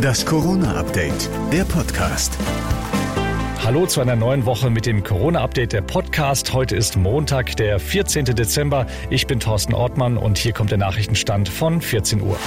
Das Corona-Update, der Podcast. Hallo zu einer neuen Woche mit dem Corona-Update der Podcast. Heute ist Montag, der 14. Dezember. Ich bin Thorsten Ortmann und hier kommt der Nachrichtenstand von 14 Uhr.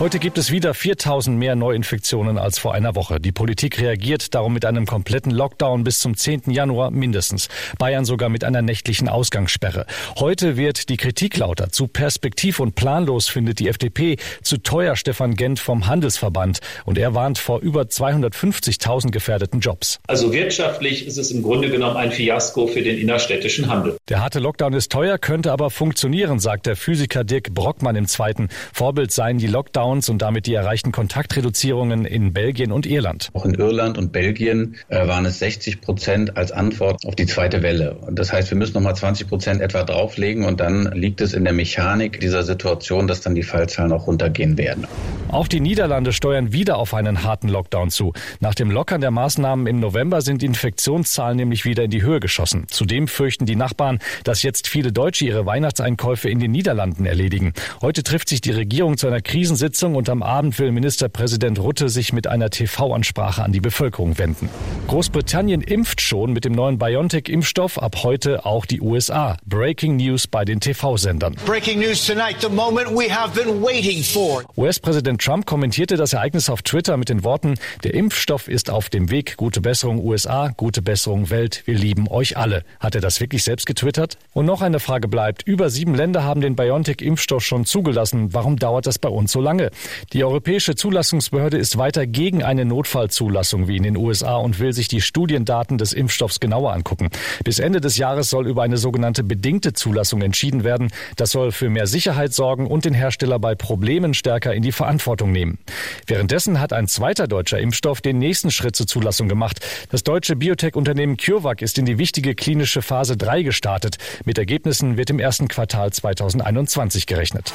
Heute gibt es wieder 4000 mehr Neuinfektionen als vor einer Woche. Die Politik reagiert darum mit einem kompletten Lockdown bis zum 10. Januar mindestens. Bayern sogar mit einer nächtlichen Ausgangssperre. Heute wird die Kritik lauter. Zu perspektiv und planlos findet die FDP. Zu teuer Stefan Gent vom Handelsverband. Und er warnt vor über 250.000 gefährdeten Jobs. Also wirtschaftlich ist es im Grunde genommen ein Fiasko für den innerstädtischen Handel. Der harte Lockdown ist teuer, könnte aber funktionieren, sagt der Physiker Dirk Brockmann im Zweiten. Vorbild seien die Lockdowns Lockdowns und damit die erreichten Kontaktreduzierungen in Belgien und Irland. Auch in Irland und Belgien äh, waren es 60 Prozent als Antwort auf die zweite Welle. Und das heißt, wir müssen nochmal 20 Prozent etwa drauflegen und dann liegt es in der Mechanik dieser Situation, dass dann die Fallzahlen auch runtergehen werden. Auch die Niederlande steuern wieder auf einen harten Lockdown zu. Nach dem Lockern der Maßnahmen im November sind die Infektionszahlen nämlich wieder in die Höhe geschossen. Zudem fürchten die Nachbarn, dass jetzt viele Deutsche ihre Weihnachtseinkäufe in den Niederlanden erledigen. Heute trifft sich die Regierung zu einer Krisensitzung Sitzung und am Abend will Ministerpräsident Rutte sich mit einer TV-Ansprache an die Bevölkerung wenden. Großbritannien impft schon mit dem neuen BioNTech-Impfstoff, ab heute auch die USA. Breaking News bei den TV-Sendern. Breaking News tonight, the moment we have been waiting for. US-Präsident Trump kommentierte das Ereignis auf Twitter mit den Worten, der Impfstoff ist auf dem Weg, gute Besserung USA, gute Besserung Welt, wir lieben euch alle. Hat er das wirklich selbst getwittert? Und noch eine Frage bleibt, über sieben Länder haben den BioNTech-Impfstoff schon zugelassen. Warum dauert das bei uns so lange? Die Europäische Zulassungsbehörde ist weiter gegen eine Notfallzulassung wie in den USA und will sich die Studiendaten des Impfstoffs genauer angucken. Bis Ende des Jahres soll über eine sogenannte bedingte Zulassung entschieden werden. Das soll für mehr Sicherheit sorgen und den Hersteller bei Problemen stärker in die Verantwortung nehmen. Währenddessen hat ein zweiter deutscher Impfstoff den nächsten Schritt zur Zulassung gemacht. Das deutsche Biotech-Unternehmen CureVac ist in die wichtige klinische Phase 3 gestartet. Mit Ergebnissen wird im ersten Quartal 2021 gerechnet.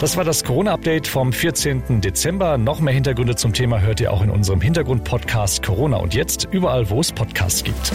Das war das Corona-Update vom 14. Dezember. Noch mehr Hintergründe zum Thema hört ihr auch in unserem Hintergrund-Podcast Corona und jetzt überall, wo es Podcasts gibt.